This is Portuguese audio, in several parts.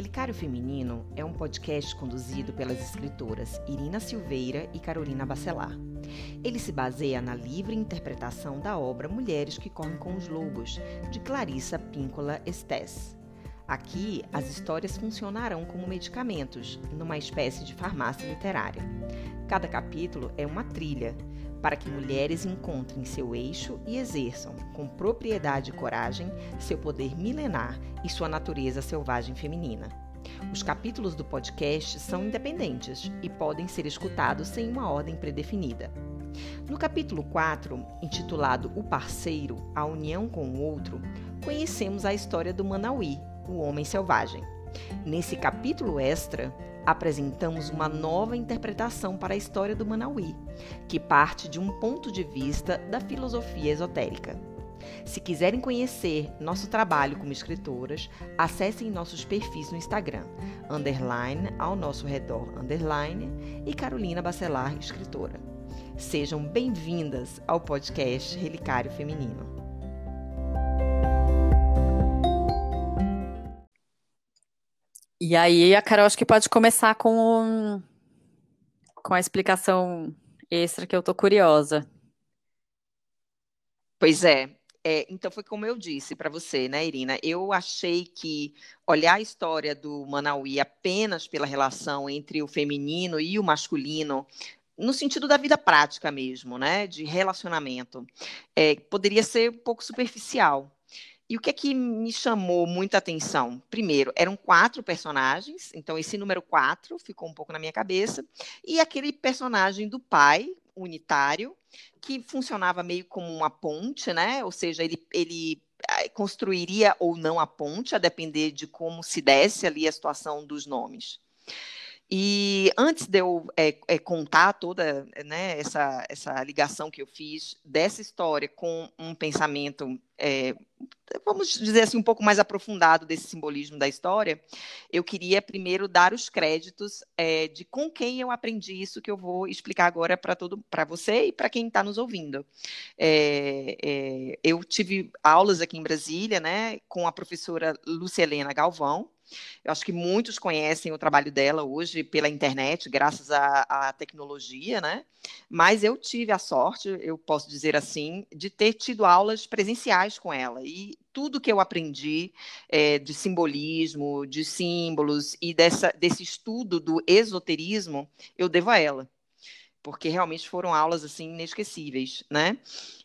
Relicário Feminino é um podcast conduzido pelas escritoras Irina Silveira e Carolina Bacelar. Ele se baseia na livre interpretação da obra Mulheres que Correm com os Lobos, de Clarissa Píncola Estés. Aqui, as histórias funcionarão como medicamentos, numa espécie de farmácia literária. Cada capítulo é uma trilha, para que mulheres encontrem seu eixo e exerçam, com propriedade e coragem, seu poder milenar e sua natureza selvagem feminina. Os capítulos do podcast são independentes e podem ser escutados sem uma ordem predefinida. No capítulo 4, intitulado O Parceiro, a União com o Outro, conhecemos a história do Manauí, o Homem Selvagem. Nesse capítulo extra, apresentamos uma nova interpretação para a história do Manauí, que parte de um ponto de vista da filosofia esotérica. Se quiserem conhecer nosso trabalho como escritoras, acessem nossos perfis no Instagram, underline, ao nosso redor, underline, e Carolina Bacelar, escritora. Sejam bem-vindas ao podcast Relicário Feminino. E aí a Carol acho que pode começar com, com a explicação extra que eu tô curiosa. Pois é. é então foi como eu disse para você, né, Irina? Eu achei que olhar a história do Manauí apenas pela relação entre o feminino e o masculino no sentido da vida prática mesmo, né, de relacionamento, é, poderia ser um pouco superficial. E o que é que me chamou muita atenção? Primeiro, eram quatro personagens, então esse número quatro ficou um pouco na minha cabeça, e aquele personagem do pai, unitário, que funcionava meio como uma ponte, né? Ou seja, ele, ele eh, construiria ou não a ponte, a depender de como se desse ali a situação dos nomes. E antes de eu é, é, contar toda né, essa, essa ligação que eu fiz dessa história com um pensamento, é, vamos dizer assim, um pouco mais aprofundado desse simbolismo da história, eu queria primeiro dar os créditos de com quem eu aprendi isso que eu vou explicar agora para todo para você e para quem está nos ouvindo. eu tive aulas aqui em Brasília, né, com a professora Lucelena Galvão, eu acho que muitos conhecem o trabalho dela hoje pela internet, graças à, à, tecnologia, né? Mas eu tive a sorte, eu posso dizer assim, de ter tido aulas presenciais com ela. E tudo que eu aprendi é, de simbolismo, de símbolos e dessa, desse estudo do esoterismo, eu devo a ela. Porque realmente foram aulas assim inesquecíveis, né?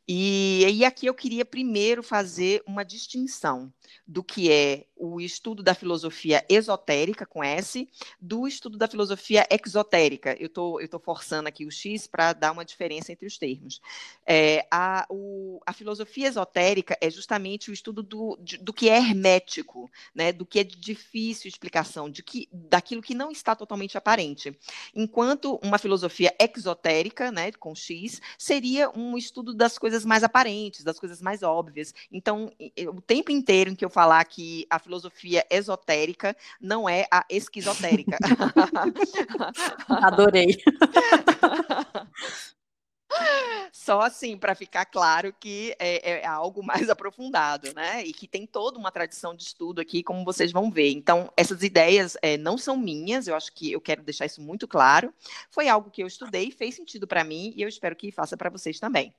E, e aqui eu queria primeiro fazer uma distinção do que é o estudo da filosofia esotérica, com S, do estudo da filosofia exotérica. Eu tô, estou tô forçando aqui o X para dar uma diferença entre os termos. É, a, o, a filosofia esotérica é justamente o estudo do, de, do que é hermético, né, do que é de difícil explicação, de que, daquilo que não está totalmente aparente. Enquanto uma filosofia exotérica, né, com X, seria um estudo das coisas mais aparentes, das coisas mais óbvias. Então, o tempo inteiro em que eu falar que a filosofia esotérica não é a esquizotérica. Adorei. Só assim, para ficar claro que é, é, algo mais aprofundado, né? E que tem toda uma tradição de estudo aqui, como vocês vão ver. Então, essas ideias é, não são minhas, eu acho que eu quero deixar isso muito claro. Foi algo que eu estudei, fez sentido para mim e eu espero que faça para vocês também.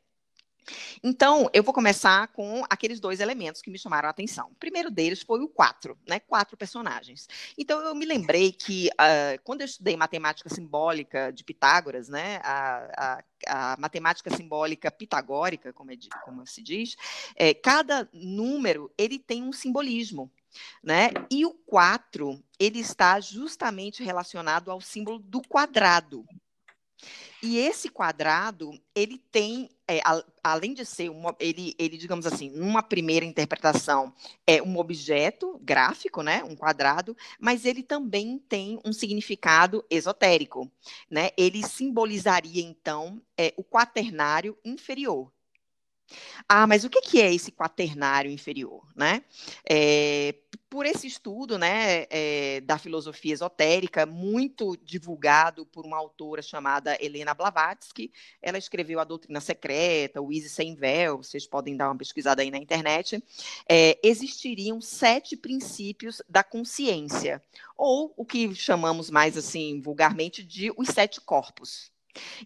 Então, eu vou começar com aqueles dois elementos que me chamaram a atenção. O primeiro deles foi o quatro, né? Quatro personagens. Então, eu me lembrei que uh, quando eu estudei matemática simbólica de Pitágoras, né? A, a, a matemática simbólica pitagórica, como, é, como se diz, é, cada número ele tem um simbolismo. Né? E o 4, ele está justamente relacionado ao símbolo do quadrado. E esse quadrado, ele tem, é, a, além de ser, um, ele, ele, digamos assim, numa primeira interpretação, é um objeto gráfico, né, um quadrado, mas ele também tem um significado esotérico, né? Ele simbolizaria, então, é, o quaternário inferior. Ah, mas o que é esse quaternário inferior, né? É, por esse estudo, né, é, da filosofia esotérica, muito divulgado por uma autora chamada Helena Blavatsky, ela escreveu A Doutrina Secreta, o Easy Sem Véu, vocês podem dar uma pesquisada aí na internet, é, existiriam sete princípios da consciência, ou o que chamamos mais assim vulgarmente de os sete corpos,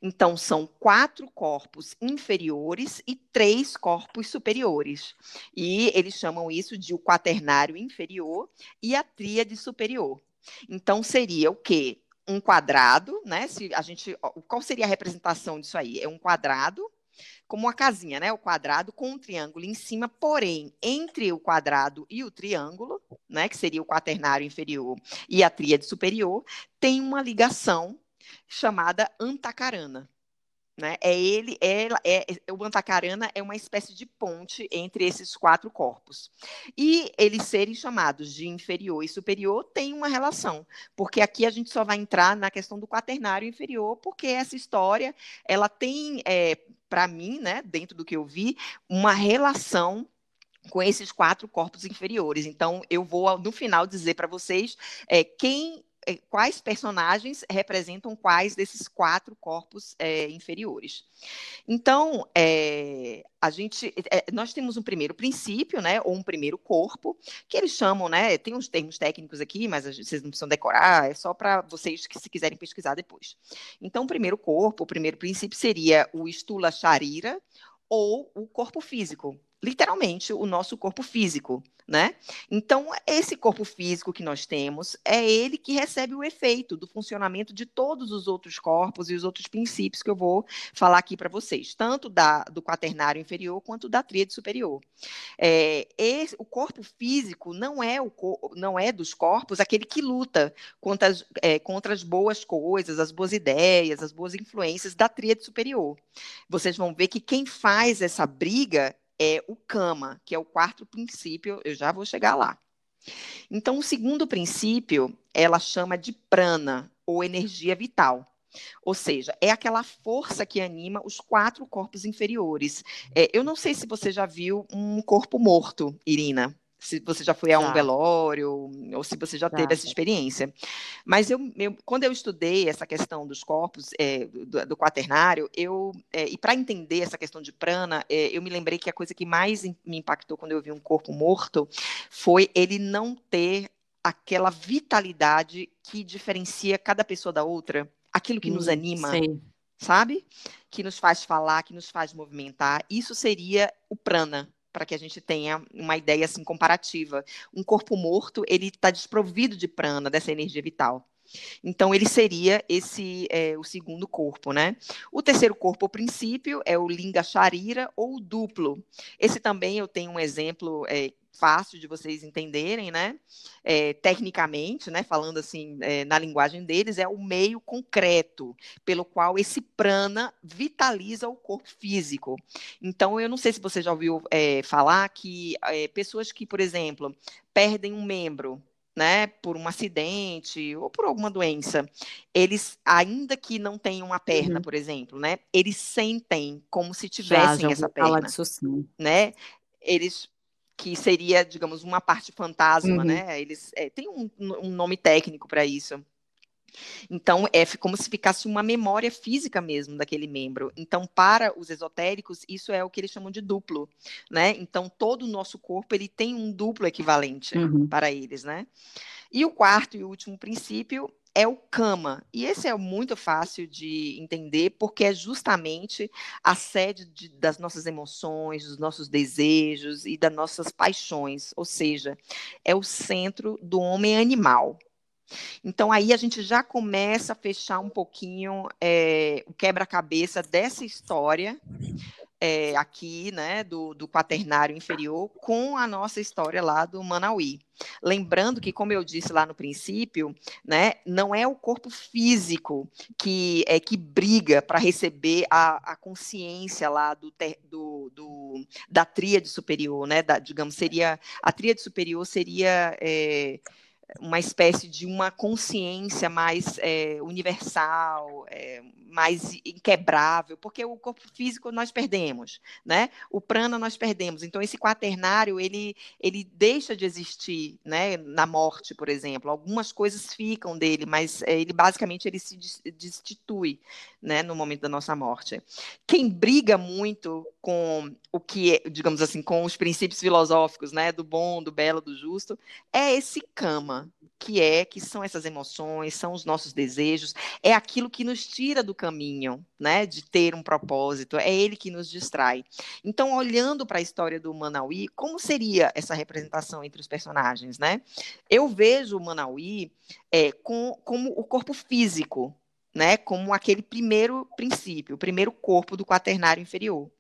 então, são quatro corpos inferiores e três corpos superiores. E eles chamam isso de o quaternário inferior e a tríade superior. Então, seria o quê? Um quadrado, né? Se a gente, qual seria a representação disso aí? É um quadrado como uma casinha, né? O quadrado com um triângulo em cima, porém, entre o quadrado e o triângulo, né, que seria o quaternário inferior e a tríade superior, tem uma ligação chamada antacarana. Né? É ele, é, é, o antacarana é uma espécie de ponte entre esses quatro corpos. E eles serem chamados de inferior e superior tem uma relação, porque aqui a gente só vai entrar na questão do quaternário inferior, porque essa história ela tem, é, para mim, né, dentro do que eu vi, uma relação com esses quatro corpos inferiores. Então, eu vou, no final, dizer para vocês é, quem é, quais personagens representam quais desses quatro corpos é, inferiores. Então, é, a gente, é, nós temos um primeiro princípio, né, ou um primeiro corpo, que eles chamam, né, tem uns termos técnicos aqui, mas vocês não precisam decorar, é só para vocês que se quiserem pesquisar depois. Então, o primeiro corpo, o primeiro princípio seria o Stula Sharira, ou o corpo físico, literalmente o nosso corpo físico, né? Então, esse corpo físico que nós temos é ele que recebe o efeito do funcionamento de todos os outros corpos e os outros princípios que eu vou falar aqui para vocês, tanto da, do quaternário inferior quanto da tríade superior. É, esse, o corpo físico não é, o, não é dos corpos aquele que luta contra as, é, contra as boas coisas, as boas ideias, as boas influências da tríade superior. Vocês vão ver que quem faz essa briga é o Kama, que é o quarto princípio, eu já vou chegar lá. Então, o segundo princípio, ela chama de prana, ou energia vital. Ou seja, é aquela força que anima os quatro corpos inferiores. É, eu não sei se você já viu um corpo morto, Irina se você já foi a um velório ou se você já teve essa experiência. Mas eu, eu, quando eu estudei essa questão dos corpos é, do, do, quaternário, eu é, e para entender essa questão de prana, é, eu me lembrei que a coisa que mais me impactou quando eu vi um corpo morto foi ele não ter aquela vitalidade que diferencia cada pessoa da outra, aquilo que hum, nos anima. Sim. Sabe? Que nos faz falar, que nos faz movimentar. Isso seria o prana, para que a gente tenha uma ideia assim comparativa. Um corpo morto, ele está desprovido de prana, dessa energia vital. Então, ele seria esse é, o segundo corpo, né? O terceiro corpo, o princípio, é o Linga Sharira ou o duplo. Esse também eu tenho um exemplo é, fácil de vocês entenderem, né? É, tecnicamente, né? Falando assim é, na linguagem deles, é o meio concreto pelo qual esse prana vitaliza o corpo físico. Então, eu não sei se você já ouviu é, falar que é, pessoas que, por exemplo, perdem um membro, né, por um acidente ou por alguma doença, eles, ainda que não tenham uma perna, uhum. por exemplo, né, eles sentem como se tivessem já, já essa perna, disso, né? Eles que seria, digamos, uma parte fantasma, uhum. né? Eles é, tem um, um nome técnico para isso. Então, é como se ficasse uma memória física mesmo daquele membro. Então, para os esotéricos, isso é o que eles chamam de duplo, né? Então, todo o nosso corpo, ele tem um duplo equivalente uhum. para eles, né? E o quarto e último princípio é o Kama. E esse é muito fácil de entender, porque é justamente a sede de, das nossas emoções, dos nossos desejos e das nossas paixões. Ou seja, é o centro do homem animal. Então aí a gente já começa a fechar um pouquinho é, o quebra-cabeça dessa história é, aqui, né, do, do quaternário inferior, com a nossa história lá do Manauí. Lembrando que, como eu disse lá no princípio, né, não é o corpo físico que é que briga para receber a, a consciência lá do, do, do, da tríade superior, né, da, digamos, seria, a tríade superior seria... É, uma espécie de uma consciência mais é, universal, é, mais inquebrável, porque o corpo físico nós perdemos, né? O prana nós perdemos. Então esse quaternário ele ele deixa de existir, né? Na morte, por exemplo, algumas coisas ficam dele, mas é, ele basicamente ele se destitui, né? No momento da nossa morte. Quem briga muito com o que, é, digamos assim, com os princípios filosóficos, né? Do bom, do belo, do justo, é esse cama, que é, que são essas emoções, são os nossos desejos, é aquilo que nos tira do caminho, né, de ter um propósito, é ele que nos distrai. Então, olhando para a história do Manauí, como seria essa representação entre os personagens, né? Eu vejo o Manauí é, com, como o corpo físico, né, como aquele primeiro princípio, o primeiro corpo do quaternário inferior.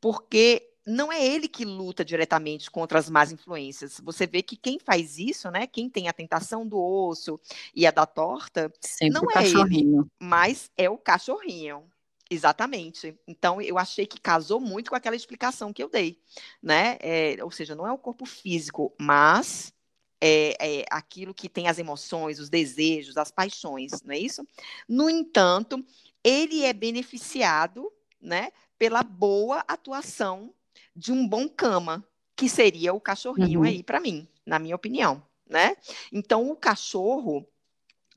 Porque não é ele que luta diretamente contra as más influências. Você vê que quem faz isso, né? Quem tem a tentação do osso e a da torta, Sempre não é ele, mas é o cachorrinho. Exatamente. Então, eu achei que casou muito com aquela explicação que eu dei, né? É, ou seja, não é o corpo físico, mas é, é, aquilo que tem as emoções, os desejos, as paixões, não é isso? No entanto, ele é beneficiado, né, pela boa atuação de um bom cama, que seria o cachorrinho uhum. aí para mim, na minha opinião, né? Então o cachorro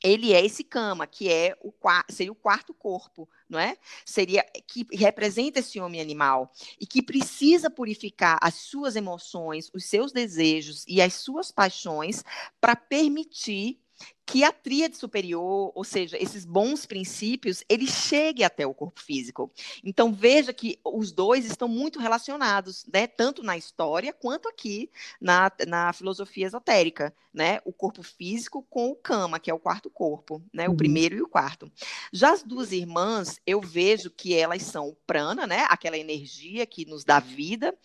ele é esse cama, que é o seria o quarto corpo, não é? Seria que representa esse homem animal e que precisa purificar as suas emoções, os seus desejos e as suas paixões para permitir que a tríade superior, ou seja, esses bons princípios, ele chegue até o corpo físico. Então veja que os dois estão muito relacionados, né? Tanto na história quanto aqui na, na filosofia esotérica, né? O corpo físico com o kama, que é o quarto corpo, né? O uhum. primeiro e o quarto. Já as duas irmãs, eu vejo que elas são o prana, né? Aquela energia que nos dá vida,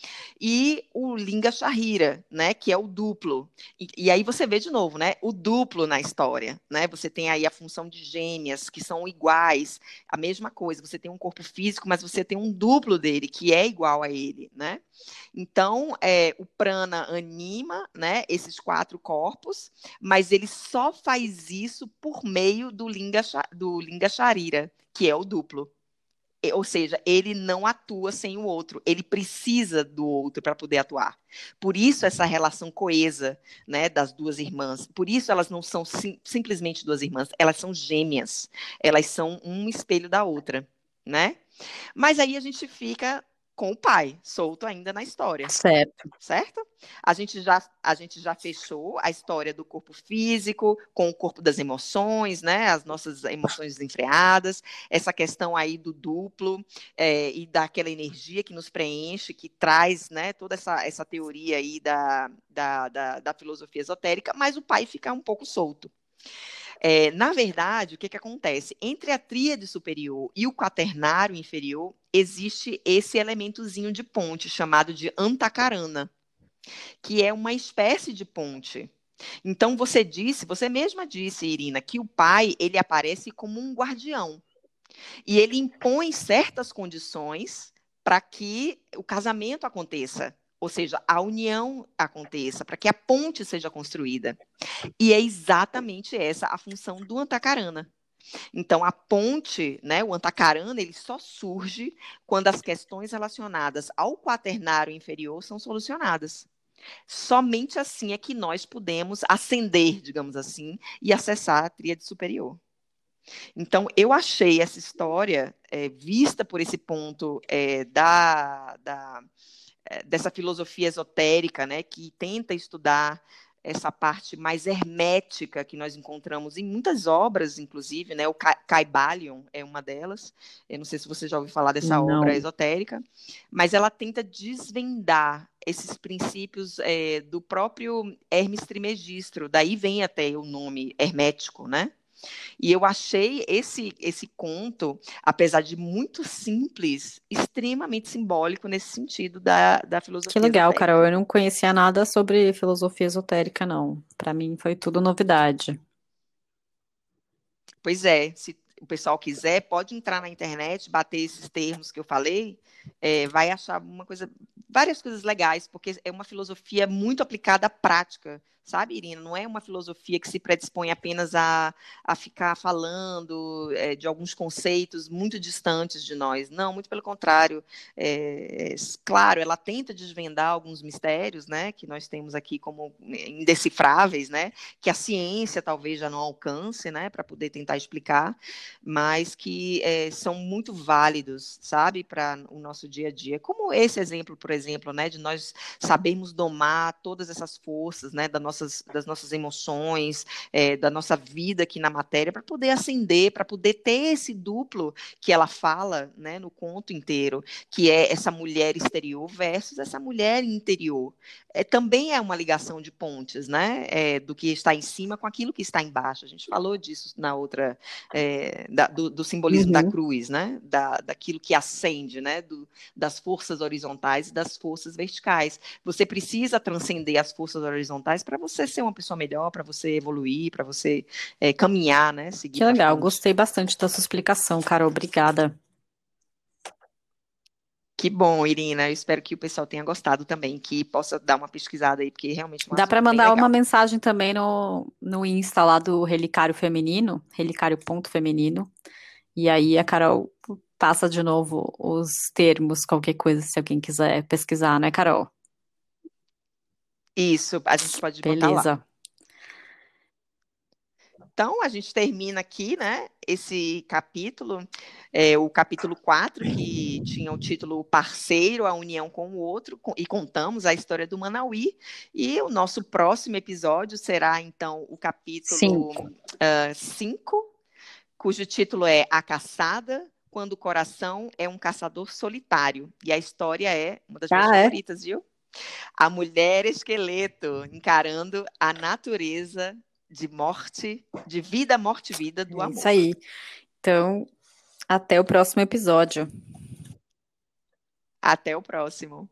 e o linga sharira, né? Que é o duplo. E, e aí você vê de novo, né? O duplo na história né? Você tem aí a função de gêmeas que são iguais, a mesma coisa. Você tem um corpo físico, mas você tem um duplo dele que é igual a ele, né? Então, é, o prana anima, né? Esses quatro corpos, mas ele só faz isso por meio do linga do linga sharira, que é o duplo ou seja, ele não atua sem o outro, ele precisa do outro para poder atuar. Por isso essa relação coesa, né, das duas irmãs. Por isso elas não são sim, simplesmente duas irmãs, elas são gêmeas. Elas são um espelho da outra, né? Mas aí a gente fica com o pai, solto ainda na história. Certo. Certo? A gente já a gente já fechou a história do corpo físico com o corpo das emoções, né? As nossas emoções desenfreadas, essa questão aí do duplo é, e daquela energia que nos preenche, que traz, né? Toda essa, essa teoria aí da, da, da, da filosofia esotérica, mas o pai fica um pouco solto. É, na verdade, o que, que acontece? Entre a tríade superior e o quaternário inferior, existe esse elementozinho de ponte chamado de antacarana, que é uma espécie de ponte. Então você disse, você mesma disse, Irina, que o pai ele aparece como um guardião e ele impõe certas condições para que o casamento aconteça ou seja, a união aconteça, para que a ponte seja construída. E é exatamente essa a função do antacarana. Então, a ponte, né, o antacarana, ele só surge quando as questões relacionadas ao quaternário inferior são solucionadas. Somente assim é que nós podemos ascender, digamos assim, e acessar a tríade superior. Então, eu achei essa história, é, vista por esse ponto é, da, da dessa filosofia esotérica, né, que tenta estudar essa parte mais hermética que nós encontramos em muitas obras, inclusive, né? O Caibalion é uma delas. Eu não sei se você já ouviu falar dessa não. obra esotérica, mas ela tenta desvendar esses princípios é, do próprio Hermes Trismegisto. Daí vem até o nome hermético, né? E eu achei esse, esse conto, apesar de muito simples, extremamente simbólico nesse sentido da, da filosofia. Que legal, esotérica. Carol. Eu não conhecia nada sobre filosofia esotérica, não. Para mim foi tudo novidade. Pois é, se, o pessoal quiser, pode entrar na internet, bater esses termos que eu falei, é, vai achar uma coisa, várias coisas legais, porque é uma filosofia muito aplicada à prática, sabe, Irina? Não é uma filosofia que se predispõe apenas a, a ficar falando é, de alguns conceitos muito distantes de nós. Não, muito pelo contrário. É, claro, ela tenta desvendar alguns mistérios, né, que nós temos aqui como indecifráveis, né, que a ciência talvez já não alcance, né, para poder tentar explicar, mas que é, são muito válidos, sabe, para o nosso dia a dia. Como esse exemplo, por exemplo, né, de nós sabermos domar todas essas forças, né, da nossa nossas, das nossas emoções, é, da nossa vida aqui na matéria, para poder acender, para poder ter esse duplo que ela fala né, no conto inteiro, que é essa mulher exterior versus essa mulher interior. É, também é uma ligação de pontes, né? É, do que está em cima com aquilo que está embaixo. A gente falou disso na outra, é, da, do, do, simbolismo uhum. da cruz, né? Da, daquilo que acende, né? Do, das forças horizontais e das forças verticais. Você precisa transcender as forças horizontais para você ser uma pessoa melhor, para você evoluir, para você é, caminhar, né? Seguir que legal, gostei bastante da sua explicação, Carol. Obrigada. Que bom, Irina. Eu espero que o pessoal tenha gostado também, que possa dar uma pesquisada aí, porque realmente é Dá para mandar uma mensagem também no, no Insta lá do Relicário Feminino, relicário.feminino. E aí a Carol passa de novo os termos, qualquer coisa, se alguém quiser pesquisar, né, Carol? Isso, a gente pode botar Beleza. Então, a gente termina aqui, né, esse capítulo, é, o capítulo 4, que tinha o título Parceiro, a União com o Outro, e contamos a história do Manauí. E o nosso próximo episódio será, então, o capítulo 5, uh, cujo título é A Caçada, quando o coração é um caçador solitário. E a história é uma das ah, minhas é? favoritas, viu? A mulher esqueleto encarando a natureza de morte, de vida, morte, vida do é amor. Isso aí. Então, até o próximo episódio. Até o próximo.